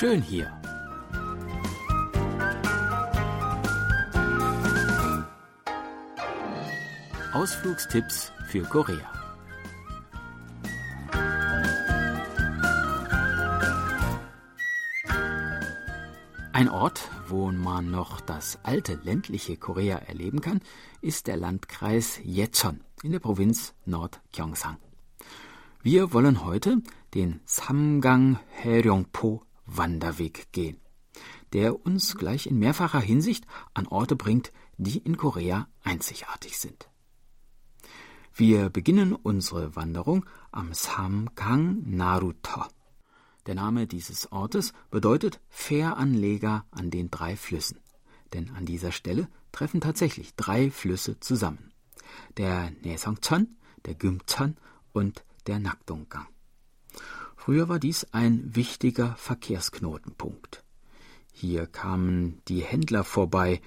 schön hier. Ausflugstipps für Korea. Ein Ort, wo man noch das alte ländliche Korea erleben kann, ist der Landkreis Yecheon in der Provinz Nord-Gyeongsang. Wir wollen heute den Samgang Haeryongpo Wanderweg gehen, der uns gleich in mehrfacher Hinsicht an Orte bringt, die in Korea einzigartig sind. Wir beginnen unsere Wanderung am Samgang Naruto. Der Name dieses Ortes bedeutet Fähranleger an den drei Flüssen, denn an dieser Stelle treffen tatsächlich drei Flüsse zusammen. Der Naesongcheon, der Gümcheon und der Nakdonggang. Früher war dies ein wichtiger Verkehrsknotenpunkt. Hier kamen die Händler vorbei,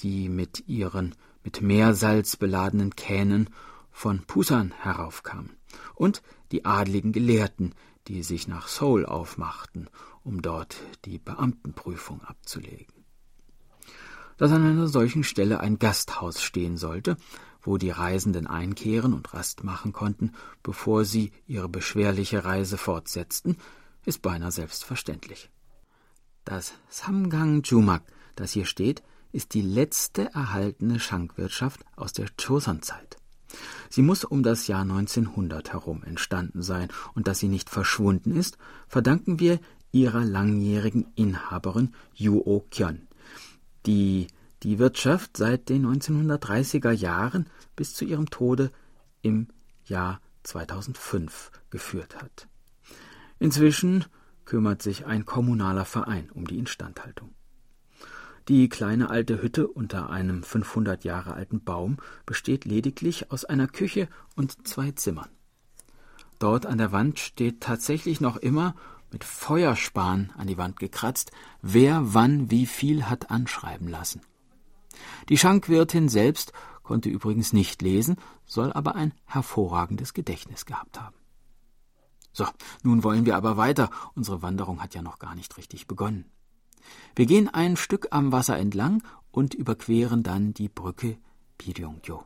die mit ihren mit Meersalz beladenen Kähnen von Pusan heraufkamen, und die adligen Gelehrten, die sich nach Seoul aufmachten, um dort die Beamtenprüfung abzulegen. Dass an einer solchen Stelle ein Gasthaus stehen sollte, wo die Reisenden einkehren und Rast machen konnten, bevor sie ihre beschwerliche Reise fortsetzten, ist beinahe selbstverständlich. Das Samgang Jumak, das hier steht, ist die letzte erhaltene Schankwirtschaft aus der Joseon-Zeit. Sie muss um das Jahr 1900 herum entstanden sein, und dass sie nicht verschwunden ist, verdanken wir ihrer langjährigen Inhaberin Yuo Kyon, die die Wirtschaft seit den 1930er Jahren bis zu ihrem Tode im Jahr 2005 geführt hat. Inzwischen kümmert sich ein kommunaler Verein um die Instandhaltung. Die kleine alte Hütte unter einem 500 Jahre alten Baum besteht lediglich aus einer Küche und zwei Zimmern. Dort an der Wand steht tatsächlich noch immer mit Feuerspan an die Wand gekratzt, wer wann wie viel hat anschreiben lassen. Die Schankwirtin selbst konnte übrigens nicht lesen, soll aber ein hervorragendes Gedächtnis gehabt haben. So, nun wollen wir aber weiter. Unsere Wanderung hat ja noch gar nicht richtig begonnen. Wir gehen ein Stück am Wasser entlang und überqueren dann die Brücke Piryongyo.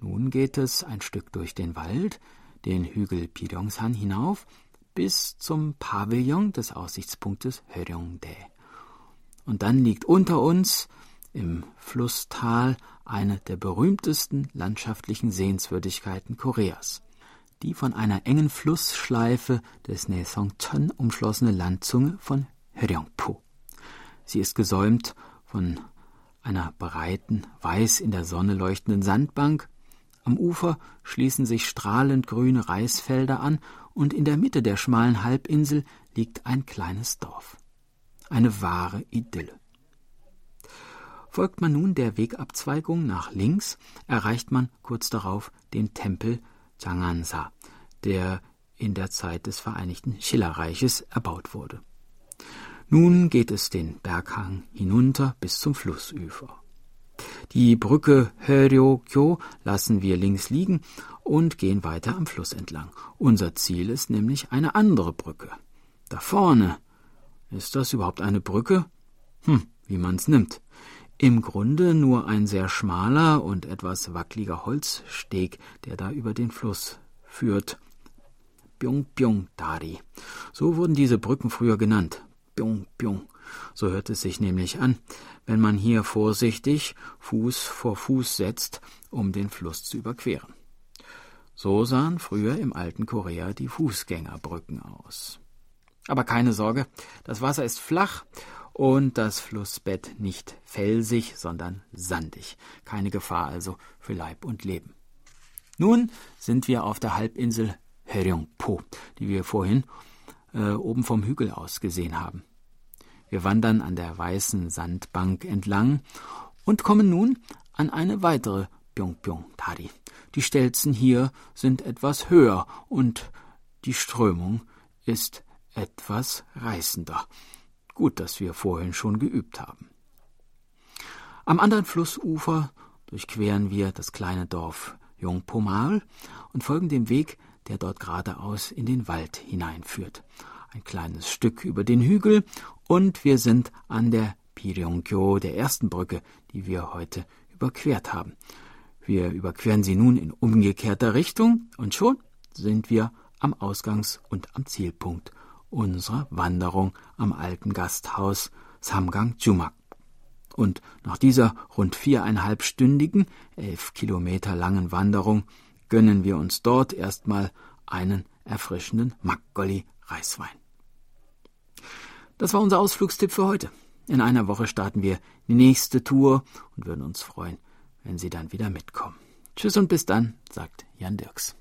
Nun geht es ein Stück durch den Wald, den Hügel Piryongsan hinauf, bis zum Pavillon des Aussichtspunktes Höryeongdae. Und dann liegt unter uns im Flusstal eine der berühmtesten landschaftlichen Sehenswürdigkeiten Koreas. Die von einer engen Flussschleife des Naesongcheon umschlossene Landzunge von Hyeongpu. Sie ist gesäumt von einer breiten, weiß in der Sonne leuchtenden Sandbank. Am Ufer schließen sich strahlend grüne Reisfelder an und in der Mitte der schmalen Halbinsel liegt ein kleines Dorf. Eine wahre Idylle. Folgt man nun der Wegabzweigung nach links, erreicht man kurz darauf den Tempel Changansa, der in der Zeit des Vereinigten Schillerreiches erbaut wurde. Nun geht es den Berghang hinunter bis zum Flussufer. Die Brücke Höryo-kyo lassen wir links liegen und gehen weiter am Fluss entlang. Unser Ziel ist nämlich eine andere Brücke. Da vorne. Ist das überhaupt eine Brücke? Hm, wie man's nimmt. Im Grunde nur ein sehr schmaler und etwas wackeliger Holzsteg, der da über den Fluss führt. Byung-Byung-Dari. So wurden diese Brücken früher genannt. Byung-Byung. So hört es sich nämlich an, wenn man hier vorsichtig Fuß vor Fuß setzt, um den Fluss zu überqueren. So sahen früher im alten Korea die Fußgängerbrücken aus. Aber keine Sorge, das Wasser ist flach und das Flussbett nicht felsig, sondern sandig. Keine Gefahr also für Leib und Leben. Nun sind wir auf der Halbinsel Heryongpo, die wir vorhin äh, oben vom Hügel aus gesehen haben. Wir wandern an der weißen Sandbank entlang und kommen nun an eine weitere Byongbyong-Tari. Die Stelzen hier sind etwas höher und die Strömung ist etwas reißender. Gut, dass wir vorhin schon geübt haben. Am anderen Flussufer durchqueren wir das kleine Dorf Jungpomal und folgen dem Weg, der dort geradeaus in den Wald hineinführt. ein kleines Stück über den Hügel und wir sind an der Piryongkyo, der ersten Brücke, die wir heute überquert haben. Wir überqueren sie nun in umgekehrter Richtung und schon sind wir am Ausgangs- und am Zielpunkt unserer Wanderung am alten Gasthaus Samgang Jumak. Und nach dieser rund viereinhalbstündigen, elf Kilometer langen Wanderung gönnen wir uns dort erstmal einen erfrischenden Makgolli Reiswein. Das war unser Ausflugstipp für heute. In einer Woche starten wir die nächste Tour und würden uns freuen, wenn Sie dann wieder mitkommen. Tschüss und bis dann, sagt Jan Dirks.